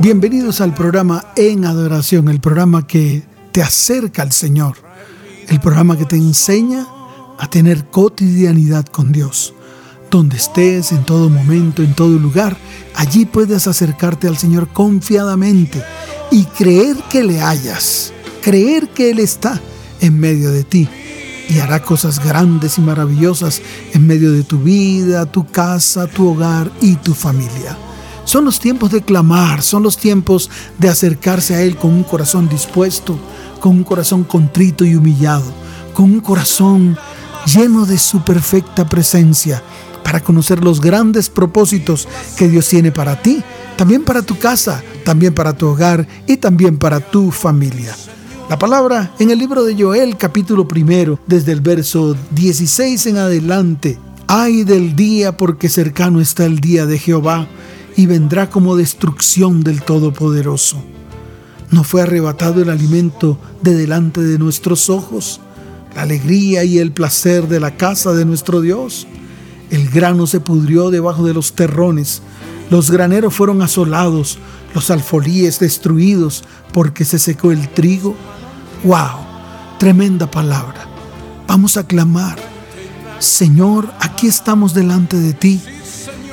Bienvenidos al programa En Adoración, el programa que te acerca al Señor, el programa que te enseña a tener cotidianidad con Dios. Donde estés, en todo momento, en todo lugar, allí puedes acercarte al Señor confiadamente y creer que le hayas, creer que Él está en medio de ti y hará cosas grandes y maravillosas en medio de tu vida, tu casa, tu hogar y tu familia. Son los tiempos de clamar, son los tiempos de acercarse a Él con un corazón dispuesto, con un corazón contrito y humillado, con un corazón lleno de su perfecta presencia, para conocer los grandes propósitos que Dios tiene para ti, también para tu casa, también para tu hogar y también para tu familia. La palabra en el libro de Joel capítulo primero, desde el verso 16 en adelante, ay del día porque cercano está el día de Jehová y vendrá como destrucción del Todopoderoso. ¿No fue arrebatado el alimento de delante de nuestros ojos? La alegría y el placer de la casa de nuestro Dios. El grano se pudrió debajo de los terrones, los graneros fueron asolados, los alfolíes destruidos porque se secó el trigo. ¡Wow! Tremenda palabra. Vamos a clamar. Señor, aquí estamos delante de ti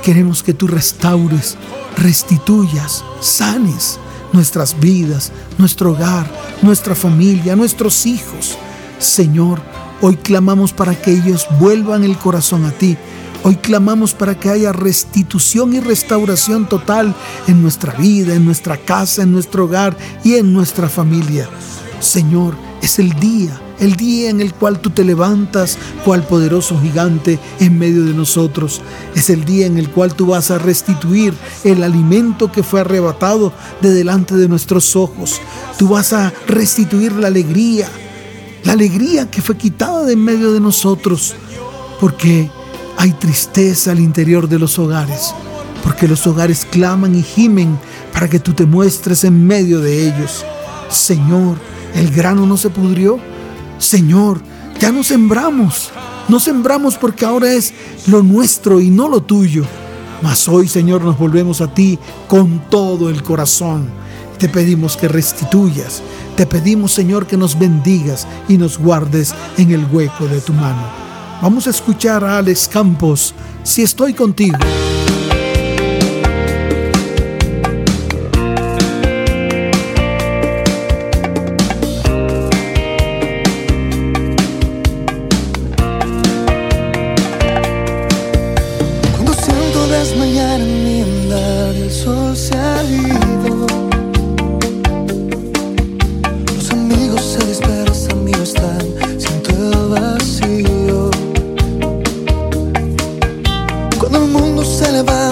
Queremos que tú restaures, restituyas, sanes nuestras vidas, nuestro hogar, nuestra familia, nuestros hijos. Señor, hoy clamamos para que ellos vuelvan el corazón a ti. Hoy clamamos para que haya restitución y restauración total en nuestra vida, en nuestra casa, en nuestro hogar y en nuestra familia. Señor, es el día el día en el cual tú te levantas cual poderoso gigante en medio de nosotros. Es el día en el cual tú vas a restituir el alimento que fue arrebatado de delante de nuestros ojos. Tú vas a restituir la alegría, la alegría que fue quitada de en medio de nosotros, porque hay tristeza al interior de los hogares, porque los hogares claman y gimen para que tú te muestres en medio de ellos. Señor, el grano no se pudrió, Señor, ya no sembramos. No sembramos porque ahora es lo nuestro y no lo tuyo. Mas hoy, Señor, nos volvemos a ti con todo el corazón. Te pedimos que restituyas. Te pedimos, Señor, que nos bendigas y nos guardes en el hueco de tu mano. Vamos a escuchar a Alex Campos, si estoy contigo. Dispersan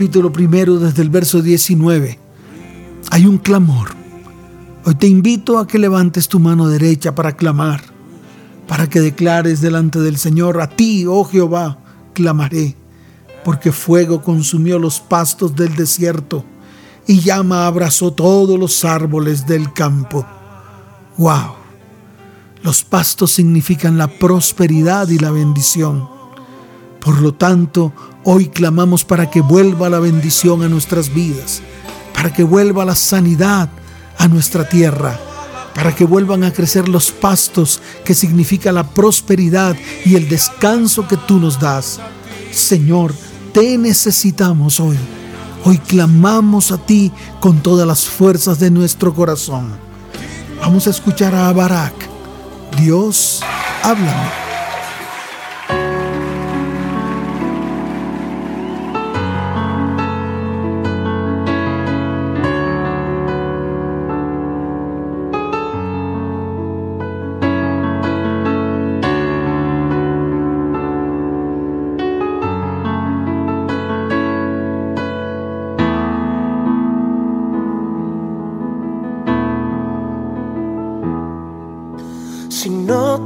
capítulo primero desde el verso 19 hay un clamor. Hoy te invito a que levantes tu mano derecha para clamar, para que declares delante del Señor, a ti, oh Jehová, clamaré, porque fuego consumió los pastos del desierto y llama abrazó todos los árboles del campo. ¡Wow! Los pastos significan la prosperidad y la bendición. Por lo tanto, hoy clamamos para que vuelva la bendición a nuestras vidas, para que vuelva la sanidad a nuestra tierra, para que vuelvan a crecer los pastos que significa la prosperidad y el descanso que tú nos das. Señor, te necesitamos hoy. Hoy clamamos a ti con todas las fuerzas de nuestro corazón. Vamos a escuchar a Barak. Dios, háblame.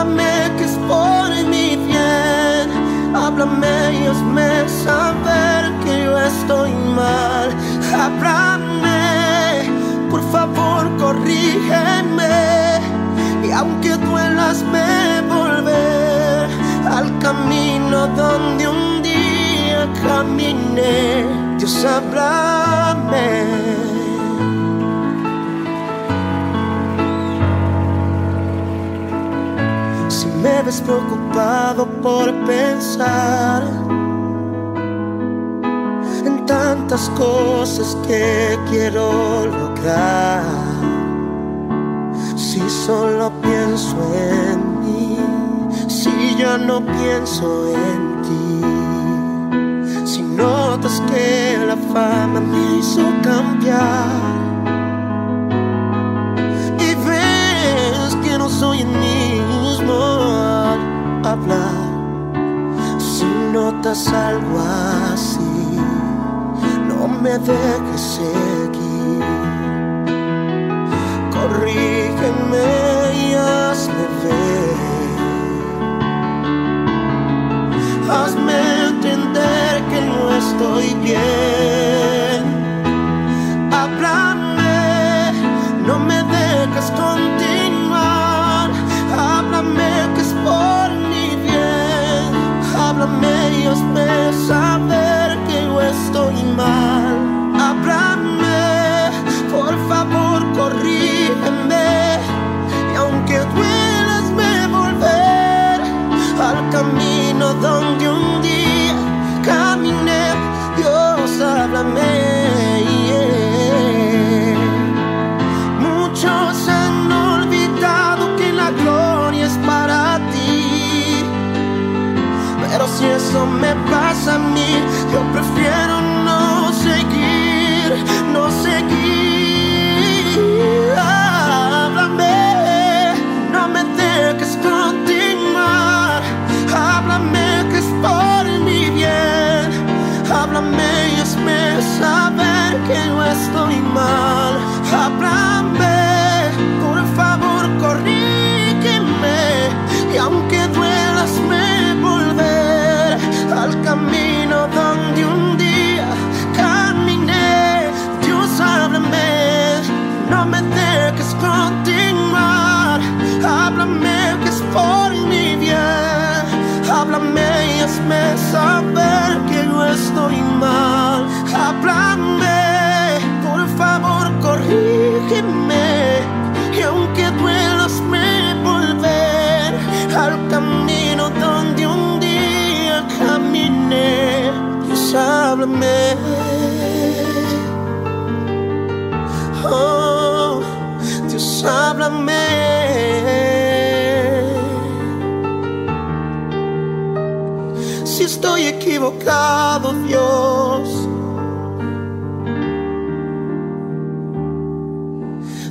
Háblame que es por mi bien. Háblame y hazme saber que yo estoy mal. Háblame, por favor, corrígeme. Y aunque duelas, me volver al camino donde un día caminé. Dios, háblame. Me ves preocupado por pensar en tantas cosas que quiero lograr. Si solo pienso en mí, si ya no pienso en ti, si notas que la fama me hizo cambiar. Y ves que no soy en mí hablar. Si notas algo así no me dejes seguir. Corrígeme y hazme ver. Hazme entender que no estoy bien. Háblame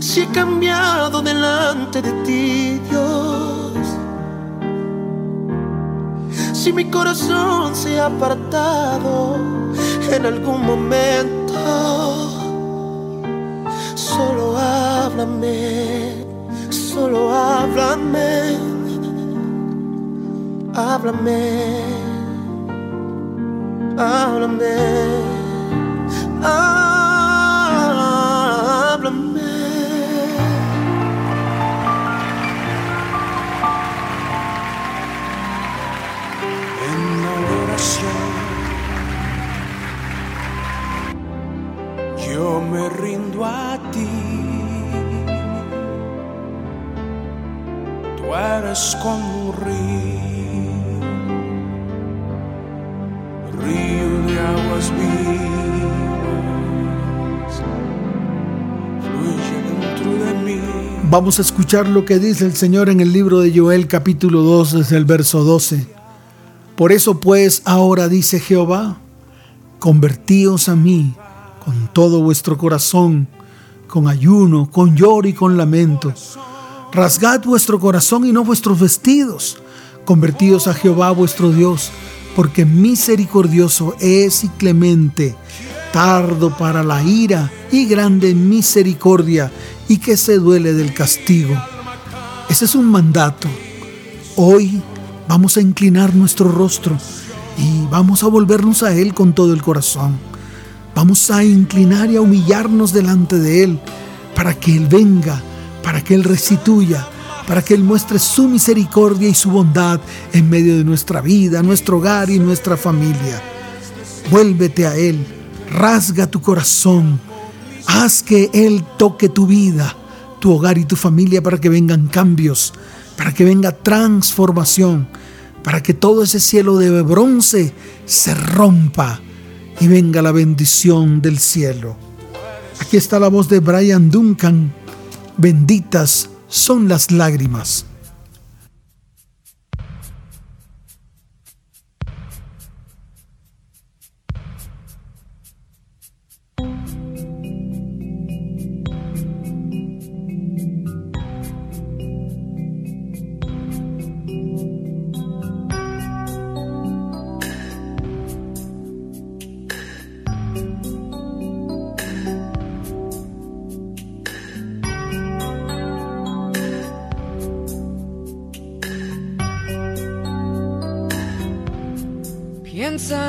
Si he cambiado delante de ti, Dios. si mi corazón se ha apartado en algún momento, solo háblame, solo háblame, háblame, háblame. háblame. A ti. Tú eres como un río, río de aguas vivas, fluye dentro de mí. Vamos a escuchar lo que dice el Señor en el libro de Joel capítulo 2 desde el verso 12. Por eso pues ahora dice Jehová, convertíos a mí con todo vuestro corazón, con ayuno, con lloro y con lamento. Rasgad vuestro corazón y no vuestros vestidos. Convertíos a Jehová vuestro Dios, porque misericordioso es y clemente, tardo para la ira y grande misericordia, y que se duele del castigo. Ese es un mandato. Hoy vamos a inclinar nuestro rostro y vamos a volvernos a Él con todo el corazón. Vamos a inclinar y a humillarnos delante de Él para que Él venga, para que Él restituya, para que Él muestre su misericordia y su bondad en medio de nuestra vida, nuestro hogar y nuestra familia. Vuélvete a Él, rasga tu corazón, haz que Él toque tu vida, tu hogar y tu familia para que vengan cambios, para que venga transformación para que todo ese cielo de bronce se rompa y venga la bendición del cielo. Aquí está la voz de Brian Duncan. Benditas son las lágrimas.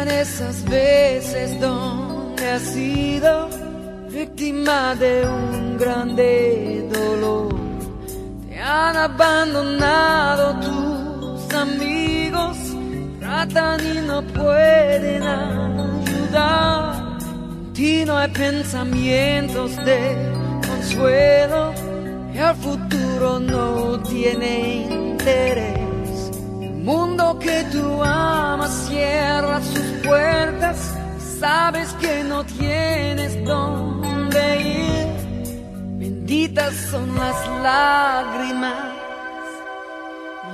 Esas veces donde has sido víctima de un grande dolor. Te han abandonado tus amigos, tratan y no pueden ayudar. Ti no hay pensamientos de consuelo y al futuro no tiene interés mundo que tú amas cierra sus puertas, sabes que no tienes dónde ir. Benditas son las lágrimas,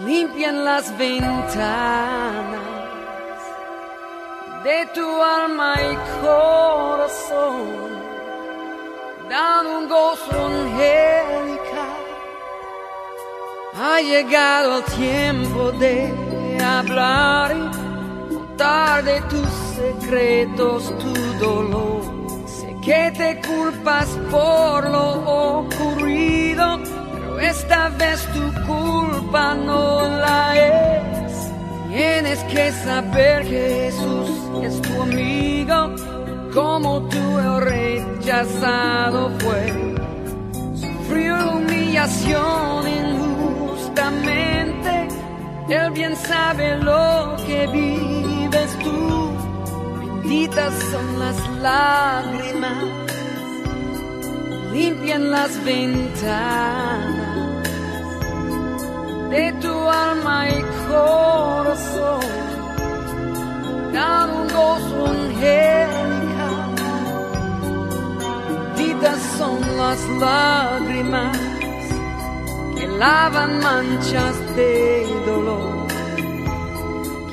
limpian las ventanas de tu alma y corazón, dan un gozo angelical. Ha llegado el tiempo de hablar y contar de tus secretos, tu dolor. Sé que te culpas por lo ocurrido, pero esta vez tu culpa no la es. Tienes que saber que Jesús es tu amigo, como tú el rechazado fue. Sufrió humillación injustamente él bien sabe lo que vives tú. Benditas son las lágrimas, limpian las ventanas de tu alma y corazón. Dan un gozo angelical. Benditas son las lágrimas lavan manchas de dolor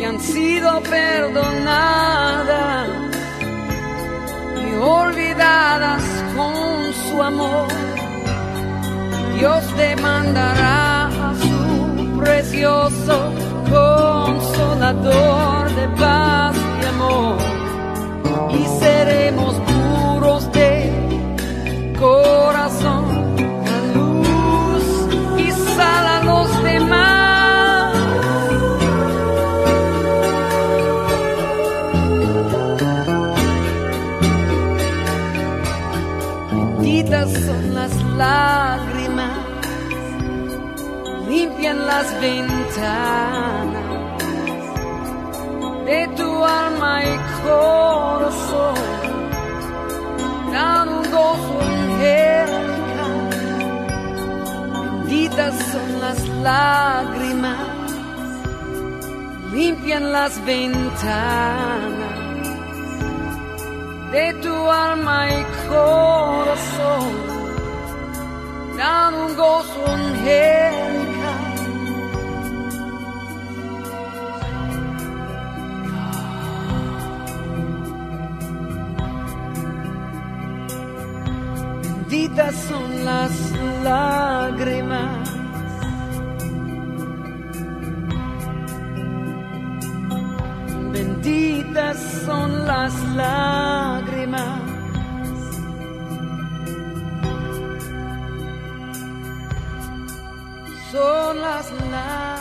han sido perdonadas y olvidadas con su amor. Dios te mandará a su precioso consolador de paz y amor y seremos puros de corazón lágrimas limpian las ventanas de tu alma y corazón, dan un gozo angelical. Benditas son las lágrimas, limpian las ventanas de tu alma y corazón Benditas son las lágrimas. Benditas son las lágrimas. Son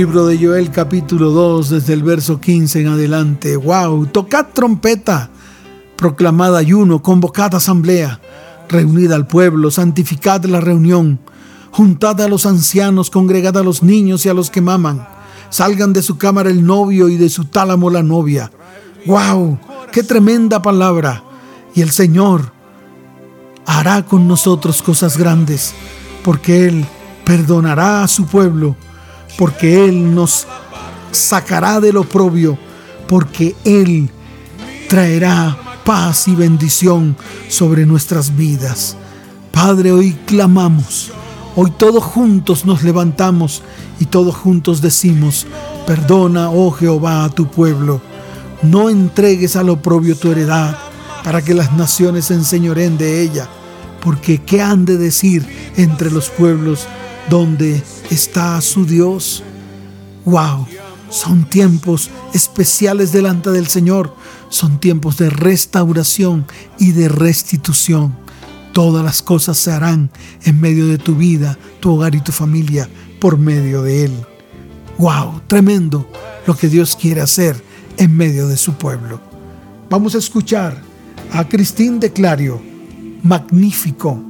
Libro de Joel capítulo 2 desde el verso 15 en adelante. ¡Wow! Tocad trompeta, proclamad ayuno, convocad asamblea, reunid al pueblo, santificad la reunión, juntad a los ancianos, congregad a los niños y a los que maman. Salgan de su cámara el novio y de su tálamo la novia. ¡Wow! ¡Qué tremenda palabra! Y el Señor hará con nosotros cosas grandes, porque Él perdonará a su pueblo porque Él nos sacará del oprobio, porque Él traerá paz y bendición sobre nuestras vidas. Padre, hoy clamamos, hoy todos juntos nos levantamos y todos juntos decimos, perdona, oh Jehová, a tu pueblo, no entregues al oprobio tu heredad, para que las naciones se enseñoren de ella, porque ¿qué han de decir entre los pueblos donde está su Dios. ¡Wow! Son tiempos especiales delante del Señor. Son tiempos de restauración y de restitución. Todas las cosas se harán en medio de tu vida, tu hogar y tu familia por medio de Él. ¡Wow! Tremendo lo que Dios quiere hacer en medio de su pueblo. Vamos a escuchar a Cristín de Clario. Magnífico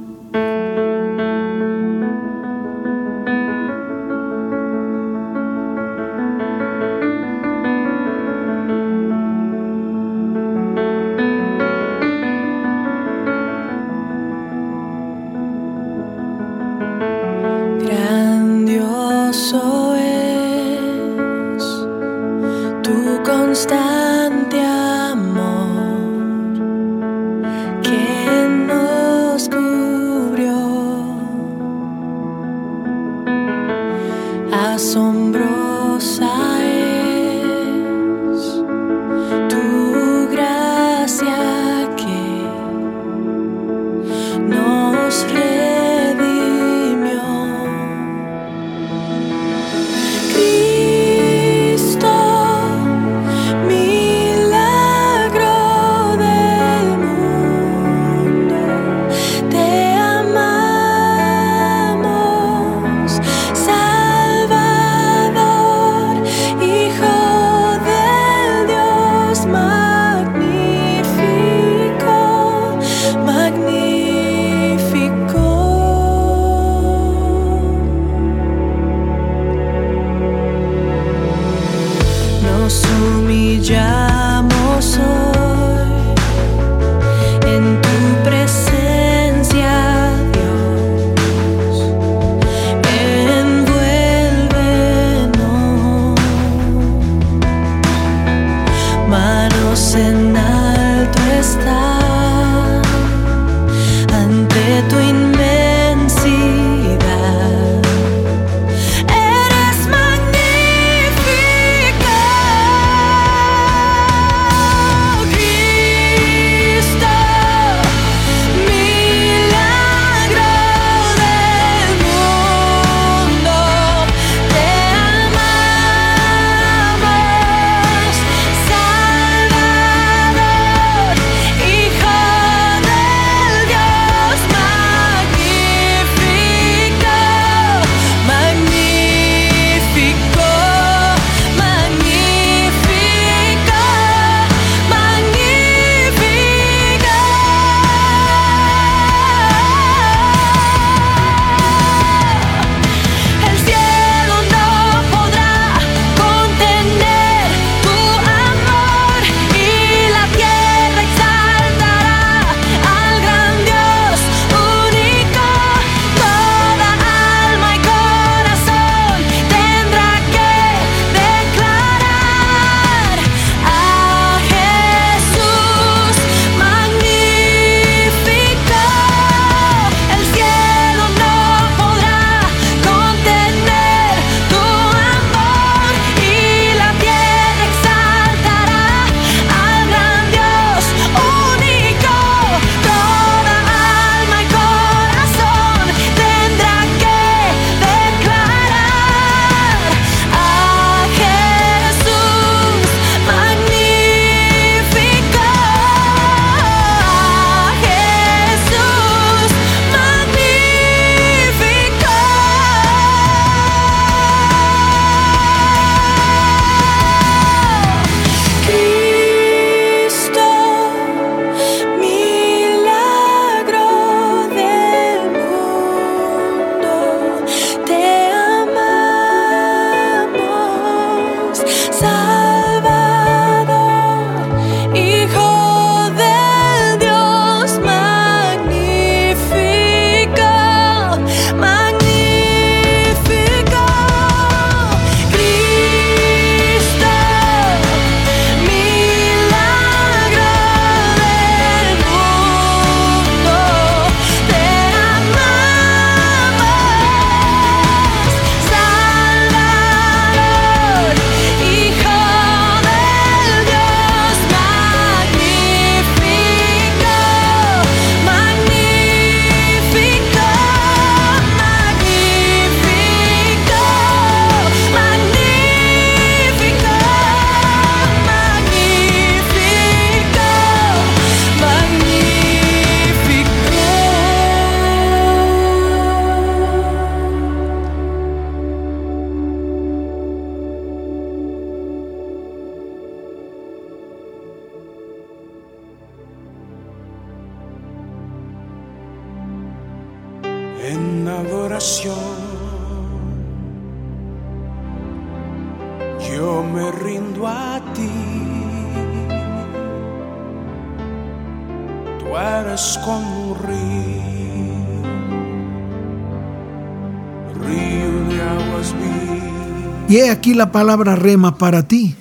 Y he aquí la palabra rema para ti,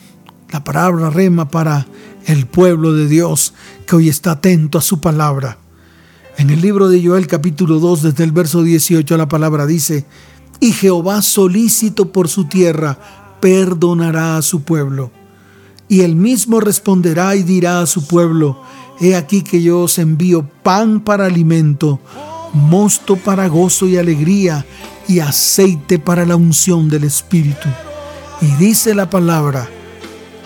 la palabra rema para el pueblo de Dios que hoy está atento a su palabra. En el libro de Joel capítulo 2 desde el verso 18 la palabra dice, y Jehová solícito por su tierra perdonará a su pueblo. Y él mismo responderá y dirá a su pueblo, he aquí que yo os envío pan para alimento, mosto para gozo y alegría, y aceite para la unción del Espíritu. Y dice la palabra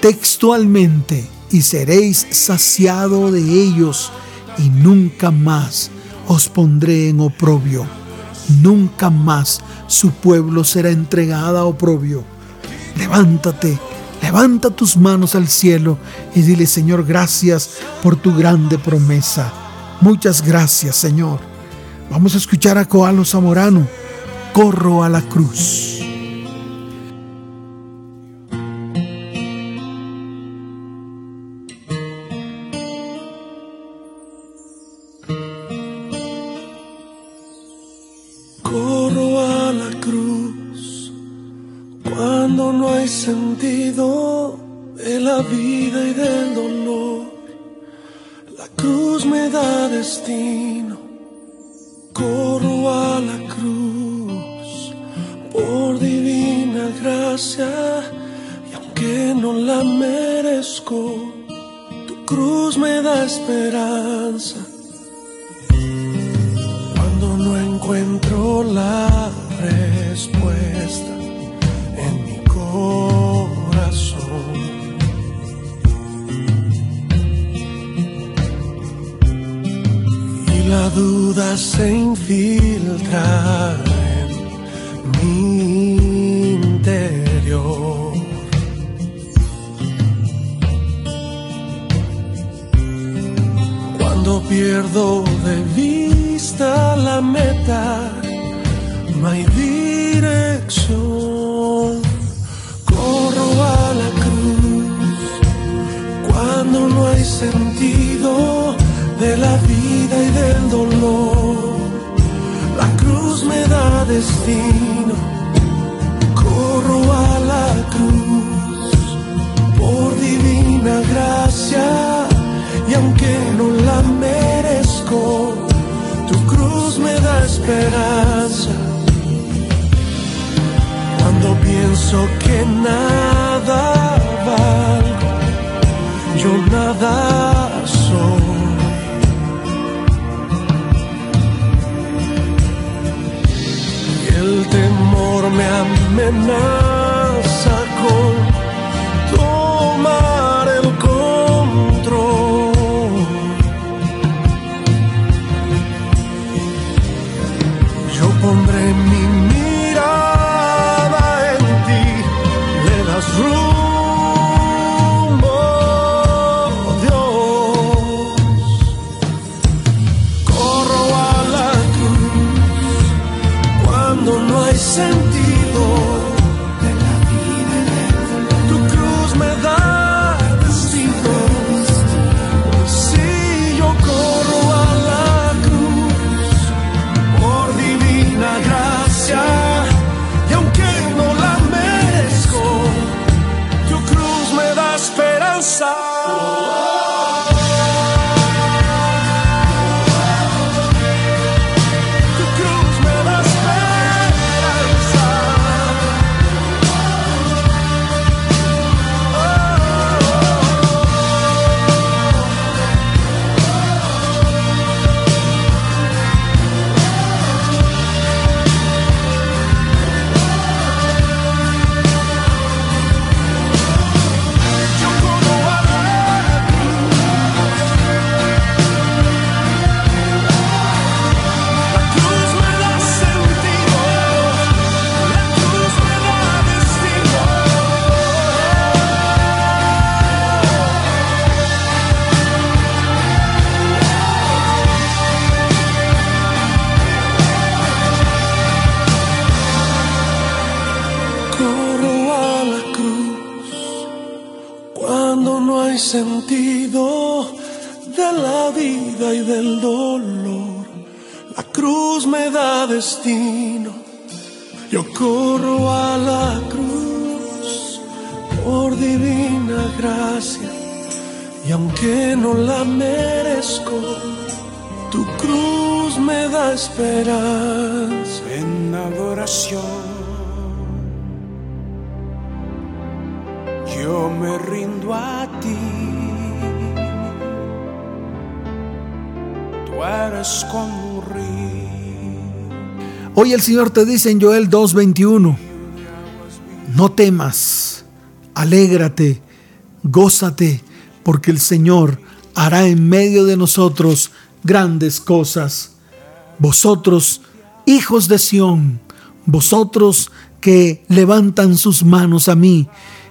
textualmente, y seréis saciado de ellos, y nunca más os pondré en oprobio. Nunca más su pueblo será entregada a oprobio. Levántate, levanta tus manos al cielo y dile, Señor, gracias por tu grande promesa. Muchas gracias, Señor. Vamos a escuchar a Coalo Zamorano. Corro a la cruz. Corro a la cruz cuando no hay sentido de la vida y del dolor. La cruz me da destino Corro a la cruz por divina gracia y aunque no la merezco, tu cruz me da esperanza. Cuando no encuentro la respuesta en mi corazón, La duda se infiltra en mi interior. Cuando pierdo de vista la meta, no hay dirección. Corro a la cruz cuando no hay sentido de la vida vida y del dolor. La cruz me da destino, corro a la cruz por divina gracia y aunque no la merezco, tu cruz me da esperanza. Cuando pienso que nada valgo, yo nada soy conforme a mi En adoración yo me rindo a ti. Tú eres como un. Hoy el Señor te dice en Joel 2:21, no temas, alégrate, gózate, porque el Señor hará en medio de nosotros grandes cosas. Vosotros, hijos de Sión, vosotros que levantan sus manos a mí,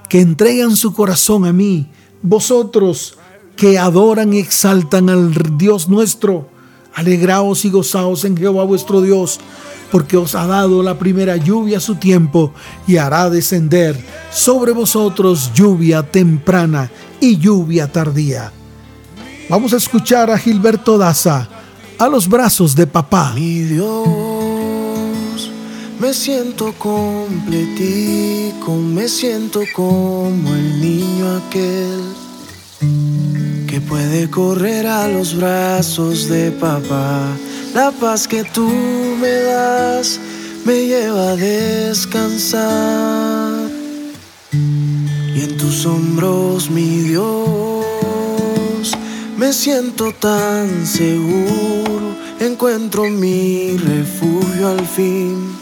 que entregan su corazón a mí, vosotros que adoran y exaltan al Dios nuestro, alegraos y gozaos en Jehová vuestro Dios, porque os ha dado la primera lluvia a su tiempo y hará descender sobre vosotros lluvia temprana y lluvia tardía. Vamos a escuchar a Gilberto Daza, a los brazos de papá. Mi Dios, me siento completico, me siento como el niño aquel que puede correr a los brazos de papá. La paz que tú me das me lleva a descansar. Y en tus hombros, mi Dios, me siento tan seguro, encuentro mi refugio al fin.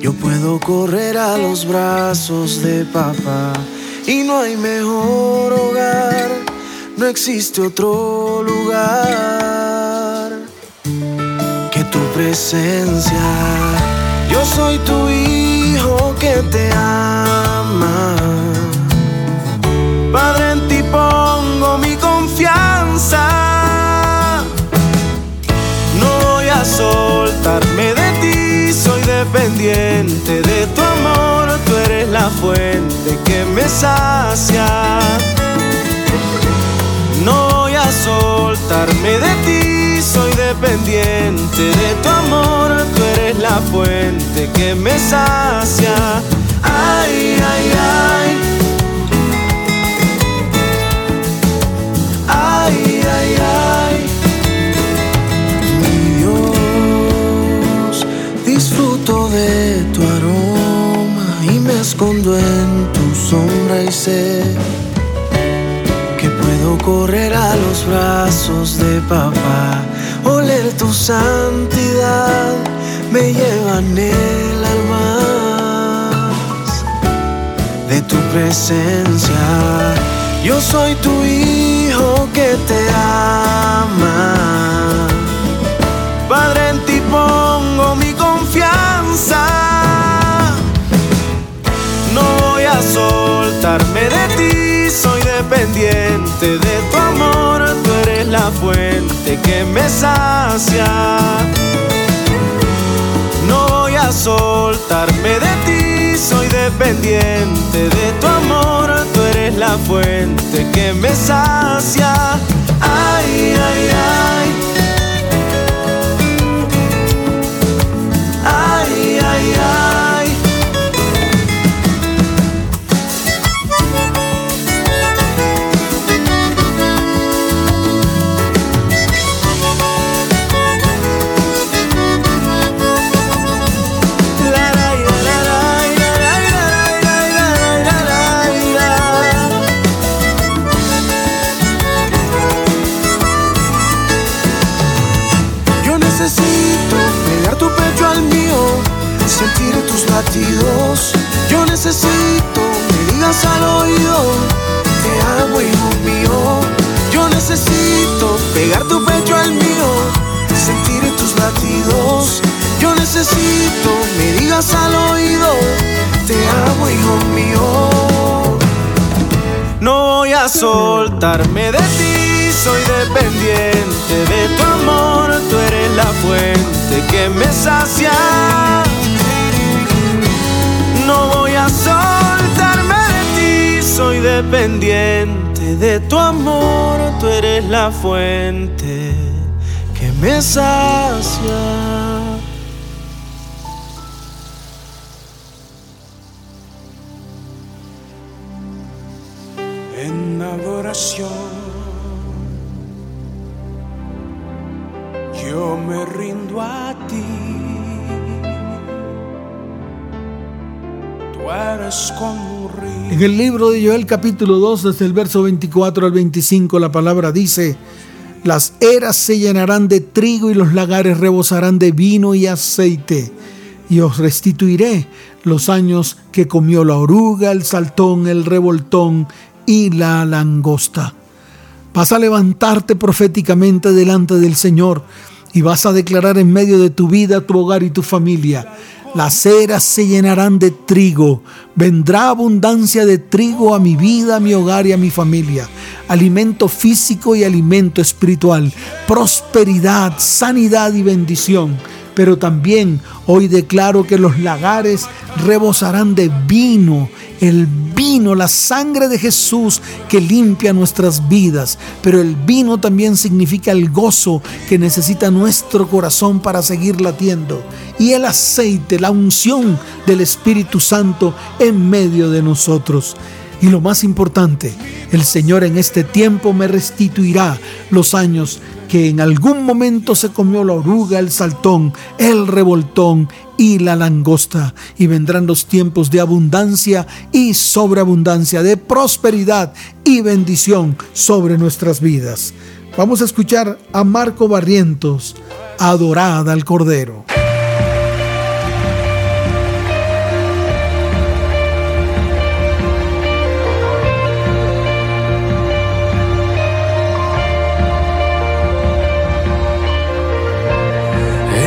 Yo puedo correr a los brazos de papá y no hay mejor hogar, no existe otro lugar que tu presencia. Yo soy tu hijo que te ama. Padre, en ti fuente que me sacia. No voy a soltarme de ti, soy dependiente de tu amor. Tú eres la fuente que me sacia. Ay, ay, ay. Escondo en tu sombra y sé que puedo correr a los brazos de papá, oler tu santidad, me lleva en el alma de tu presencia. Yo soy tu hijo que te ama. Soltarme de ti, soy dependiente de tu amor. Tú eres la fuente que me sacia. No voy a soltarme de ti, soy dependiente de tu amor. Tú eres la fuente que me sacia. Ay, ay, ay. Ay, ay, ay. Soltarme de ti, soy dependiente de tu amor. Tú eres la fuente que me sacia. No soltarme de ti, soy dependiente de tu amor, tú eres la fuente que me sacia. El libro de Joel capítulo 2, desde el verso 24 al 25, la palabra dice, las eras se llenarán de trigo y los lagares rebosarán de vino y aceite, y os restituiré los años que comió la oruga, el saltón, el revoltón y la langosta. Vas a levantarte proféticamente delante del Señor y vas a declarar en medio de tu vida, tu hogar y tu familia. Las eras se llenarán de trigo. Vendrá abundancia de trigo a mi vida, a mi hogar y a mi familia. Alimento físico y alimento espiritual. Prosperidad, sanidad y bendición. Pero también hoy declaro que los lagares rebosarán de vino el vino, la sangre de Jesús que limpia nuestras vidas, pero el vino también significa el gozo que necesita nuestro corazón para seguir latiendo, y el aceite, la unción del Espíritu Santo en medio de nosotros. Y lo más importante, el Señor en este tiempo me restituirá los años que en algún momento se comió la oruga, el saltón, el revoltón y la langosta. Y vendrán los tiempos de abundancia y sobreabundancia, de prosperidad y bendición sobre nuestras vidas. Vamos a escuchar a Marco Barrientos, Adorada al Cordero.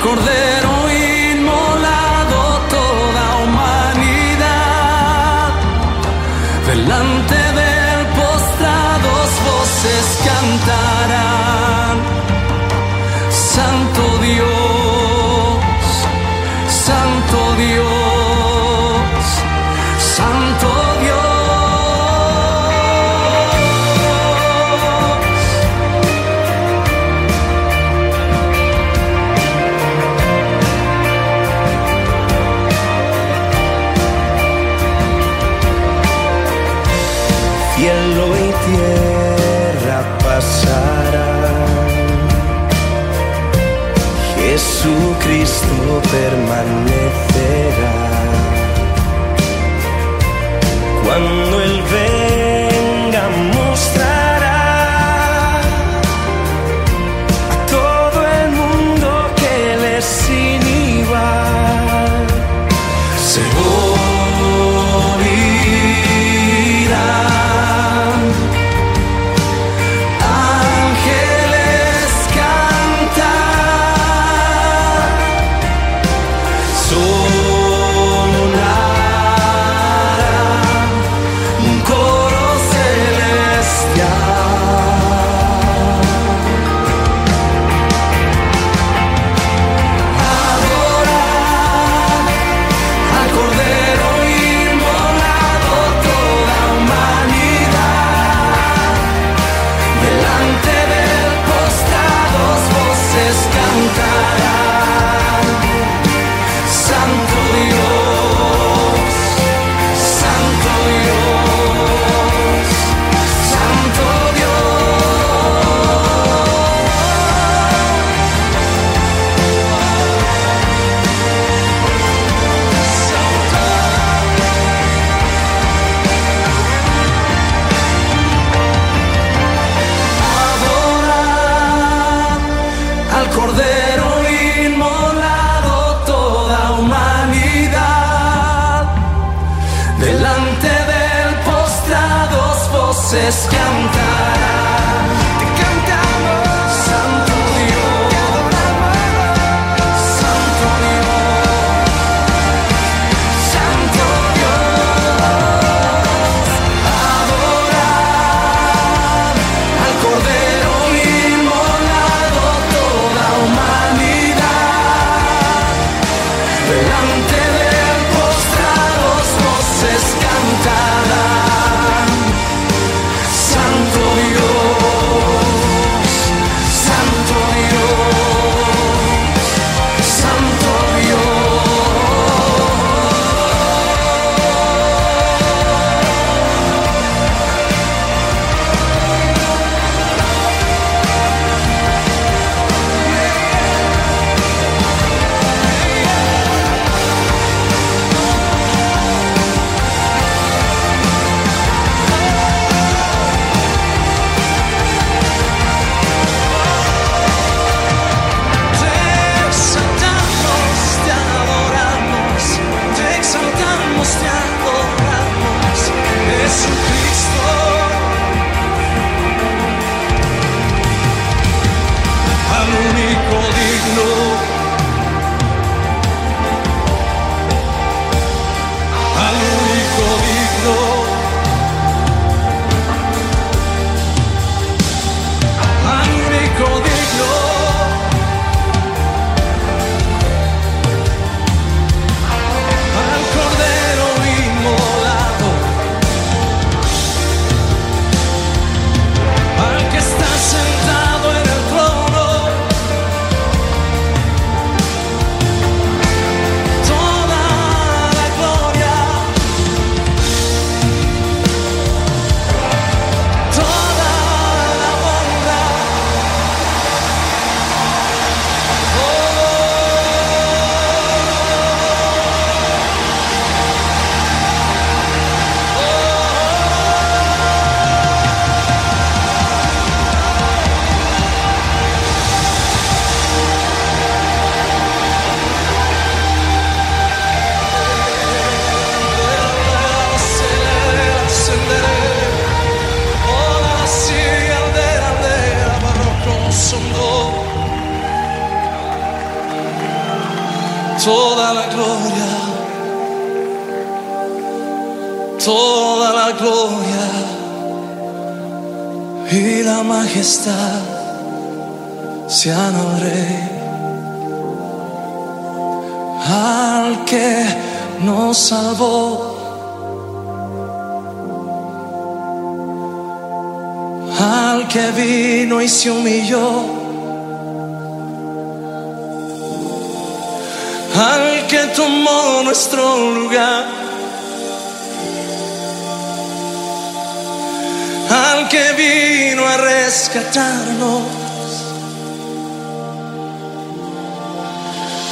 Cordero. So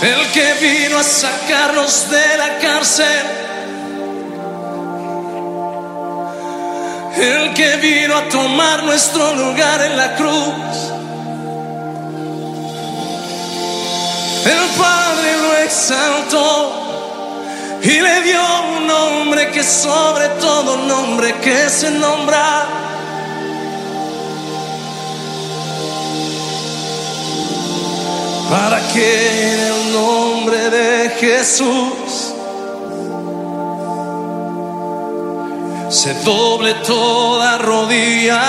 El que vino a sacarnos de la cárcel. El que vino a tomar nuestro lugar en la cruz. El Padre lo exaltó y le dio un nombre que sobre todo nombre que se nombra. para que en el nombre de Jesús se doble toda rodilla,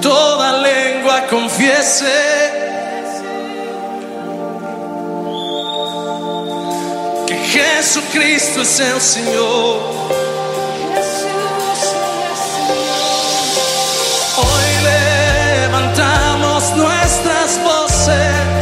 toda lengua confiese. que Jesucristo es el Señor. nuestras voces.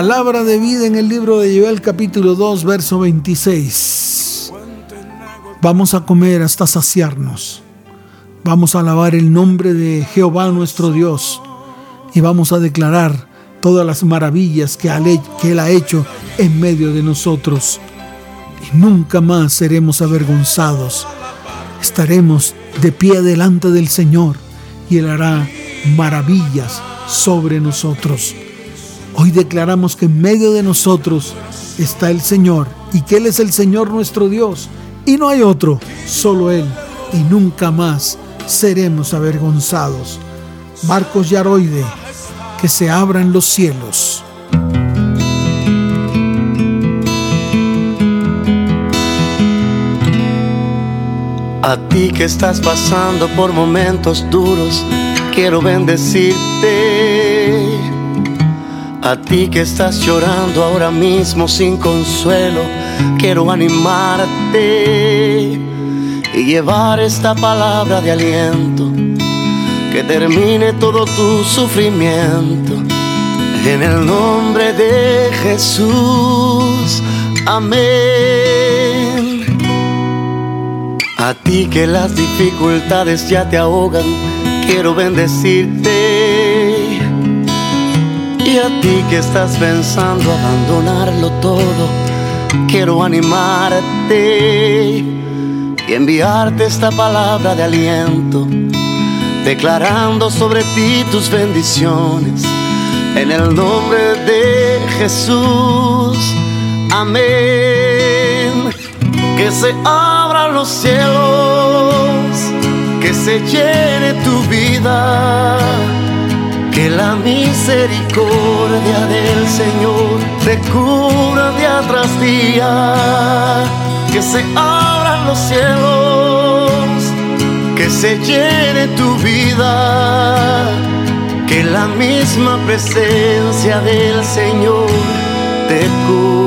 Palabra de vida en el libro de Joel capítulo 2, verso 26. Vamos a comer hasta saciarnos. Vamos a alabar el nombre de Jehová nuestro Dios y vamos a declarar todas las maravillas que, Él ha hecho en medio de nosotros. Y nunca más seremos avergonzados. Estaremos de pie delante del Señor y Él hará maravillas sobre nosotros. Hoy declaramos que en medio de nosotros está el Señor y que Él es el Señor nuestro Dios y no hay otro, solo Él y nunca más seremos avergonzados. Marcos Yaroide, que se abran los cielos. A ti que estás pasando por momentos duros, quiero bendecirte a ti que estás llorando ahora mismo sin consuelo, quiero animarte y llevar esta palabra de aliento que termine todo tu sufrimiento. En el nombre de Jesús, amén. A ti que las dificultades ya te ahogan, quiero bendecirte y a ti que estás pensando abandonarlo todo, quiero animarte y enviarte esta palabra de aliento, declarando sobre ti tus bendiciones. En el nombre de Jesús, amén. Que se abran los cielos, que se llene tu vida que la misericordia del Señor te cura día tras día. Que se abran los cielos, que se llene tu vida. Que la misma presencia del Señor te cubra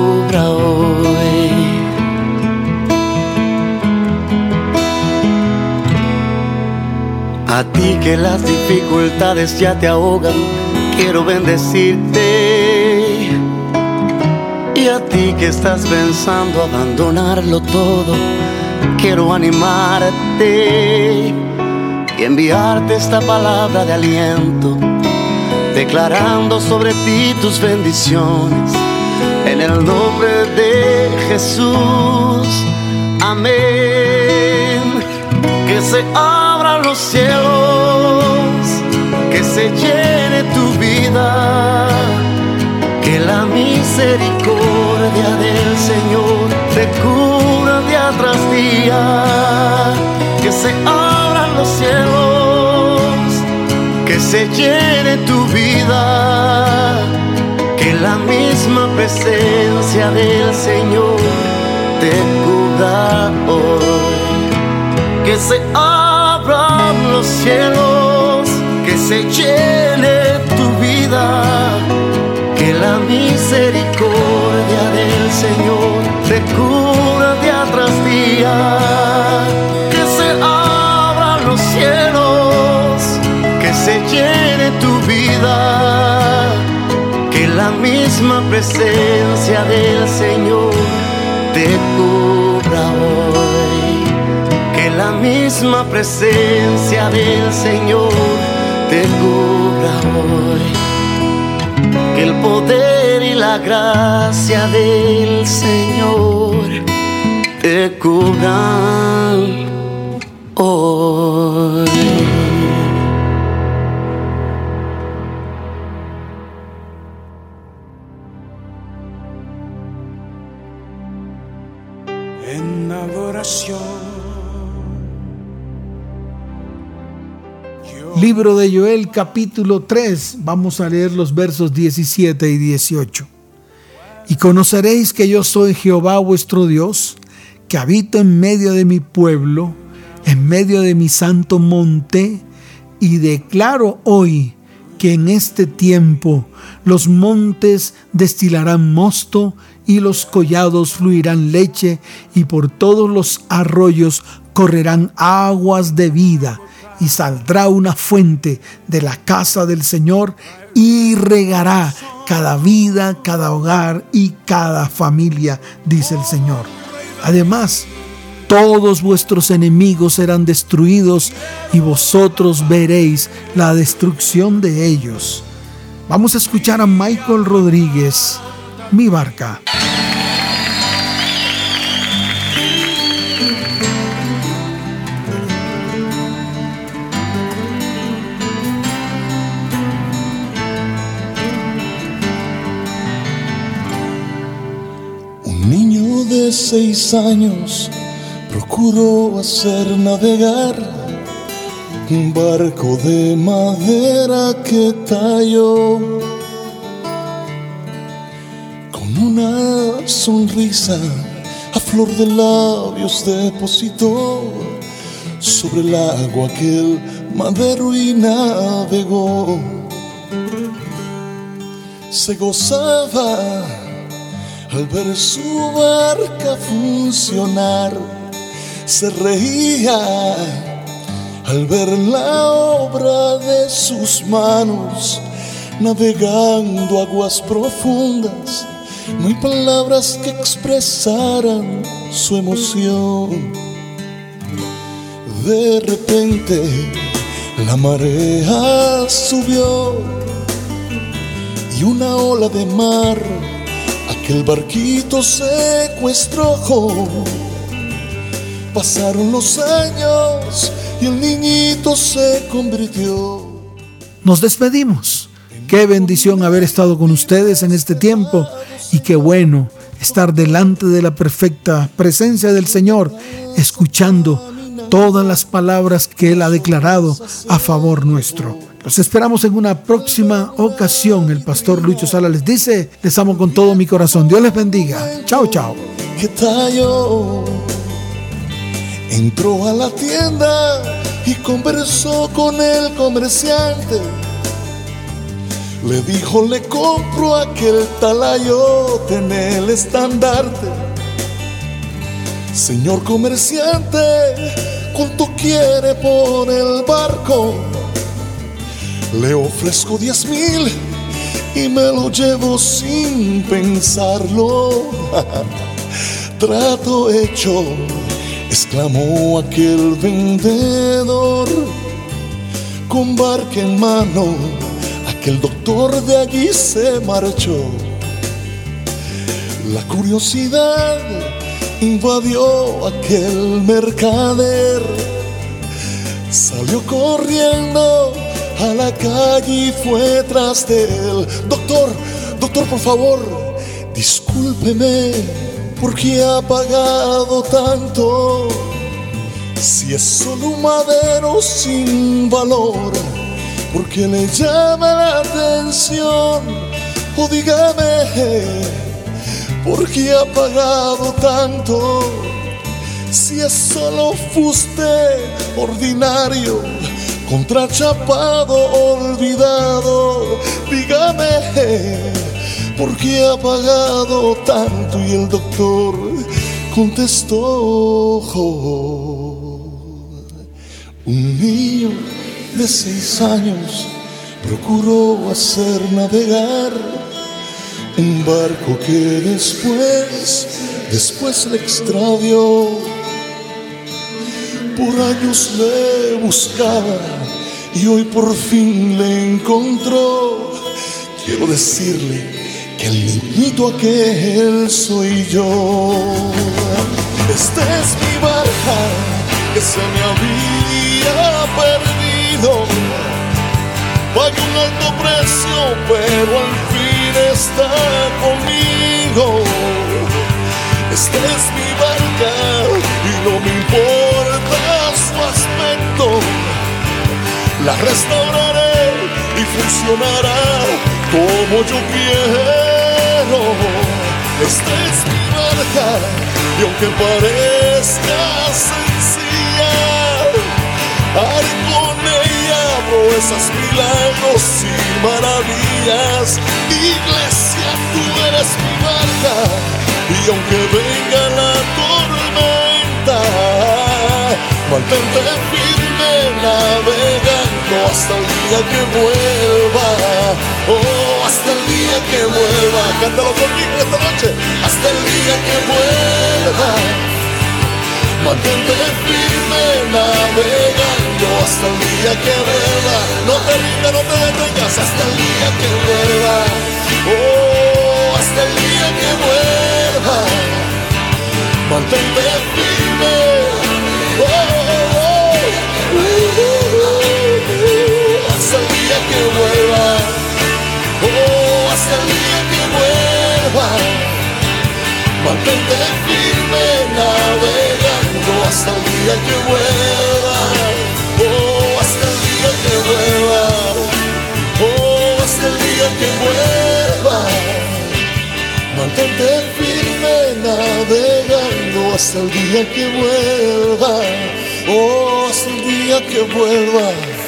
A ti que las dificultades ya te ahogan, quiero bendecirte. Y a ti que estás pensando abandonarlo todo, quiero animarte y enviarte esta palabra de aliento, declarando sobre ti tus bendiciones. En el nombre de Jesús, amén. Que se los cielos, que se llene tu vida, que la misericordia del Señor te cura día tras día, que se abran los cielos, que se llene tu vida, que la misma presencia del Señor te cubra hoy, que se los cielos, que se llene tu vida, que la misericordia del Señor te cura día tras día, que se abran los cielos, que se llene tu vida, que la misma presencia del Señor te cubra hoy misma presencia del Señor te cubra hoy. Que el poder y la gracia del Señor te cubran hoy. En adoración Libro de Joel capítulo 3, vamos a leer los versos 17 y 18. Y conoceréis que yo soy Jehová vuestro Dios, que habito en medio de mi pueblo, en medio de mi santo monte, y declaro hoy que en este tiempo los montes destilarán mosto y los collados fluirán leche y por todos los arroyos correrán aguas de vida y saldrá una fuente de la casa del Señor y regará cada vida, cada hogar y cada familia, dice el Señor. Además, todos vuestros enemigos serán destruidos y vosotros veréis la destrucción de ellos. Vamos a escuchar a Michael Rodríguez, mi barca. Seis años procuró hacer navegar un barco de madera que talló con una sonrisa a flor de labios depositó sobre el agua aquel madero y navegó. Se gozaba al ver su barca funcionar se reía al ver la obra de sus manos navegando aguas profundas. No hay palabras que expresaran su emoción. De repente la marea subió y una ola de mar aquel barquito secuestró Pasaron los años y el niñito se convirtió. Nos despedimos. Qué bendición haber estado con ustedes en este tiempo y qué bueno estar delante de la perfecta presencia del Señor, escuchando todas las palabras que Él ha declarado a favor nuestro. Los esperamos en una próxima ocasión. El pastor Lucho Sala les dice, les amo con todo mi corazón. Dios les bendiga. Chao, chao. Entró a la tienda y conversó con el comerciante. Le dijo, le compro aquel talayote en el estandarte. Señor comerciante, ¿cuánto quiere por el barco? Le ofrezco diez mil y me lo llevo sin pensarlo. Trato hecho exclamó aquel vendedor con barca en mano. Aquel doctor de allí se marchó. La curiosidad invadió aquel mercader. Salió corriendo a la calle y fue tras de él. Doctor, doctor, por favor, discúlpeme ¿Por qué ha pagado tanto? Si es solo un madero sin valor, ¿por qué le llama la atención? O dígame, ¿por qué ha pagado tanto? Si es solo fuste ordinario, contrachapado, olvidado, dígame ¿por qué ha pagado tanto? Y el doctor contestó, un niño de seis años procuró hacer navegar un barco que después, después le extravió. Por años le buscaba y hoy por fin le encontró. Quiero decirle el niñito aquel soy yo. Esta es mi barca que se me había perdido. Pagué un alto precio, pero al fin está conmigo. Esta es mi barca y no me importa La restauraré y funcionará como yo quiero esta es mi barca y aunque parezca sencilla, haré con ella proezas, milagros y maravillas. Iglesia, tú eres mi barca y aunque venga la tormenta, mantente firme navegando hasta el día que vuelva. Oh, hasta el día que vuelva. Cántalo conmigo esta noche. Hasta el día que vuelva. Mantente firme navegando hasta el día que vuelva. No te rindas, no te detengas hasta el día que vuelva. Oh, hasta el día que vuelva. Mantente firme. Que vuelva. Oh, hasta el día que vuelva. Mantente firme navegando hasta el día que vuelva. Oh, hasta el día que vuelva. Oh, hasta el día que vuelva. Mantente firme navegando hasta el día que vuelva. Oh, hasta el día que vuelva.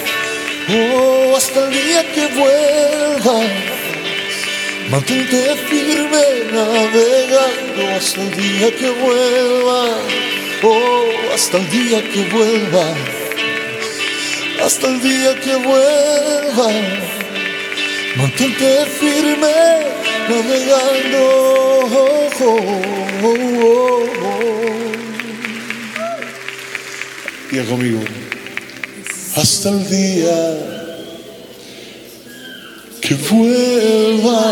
Oh, hasta el día que vuelva. Mantente firme navegando hasta el día que vuelva. Oh, hasta el día que vuelva. Hasta el día que vuelva. Mantente firme navegando. Oh, oh, oh, oh. Hasta el día que vuelva.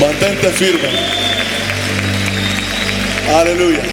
Mantente firme. Aleluya.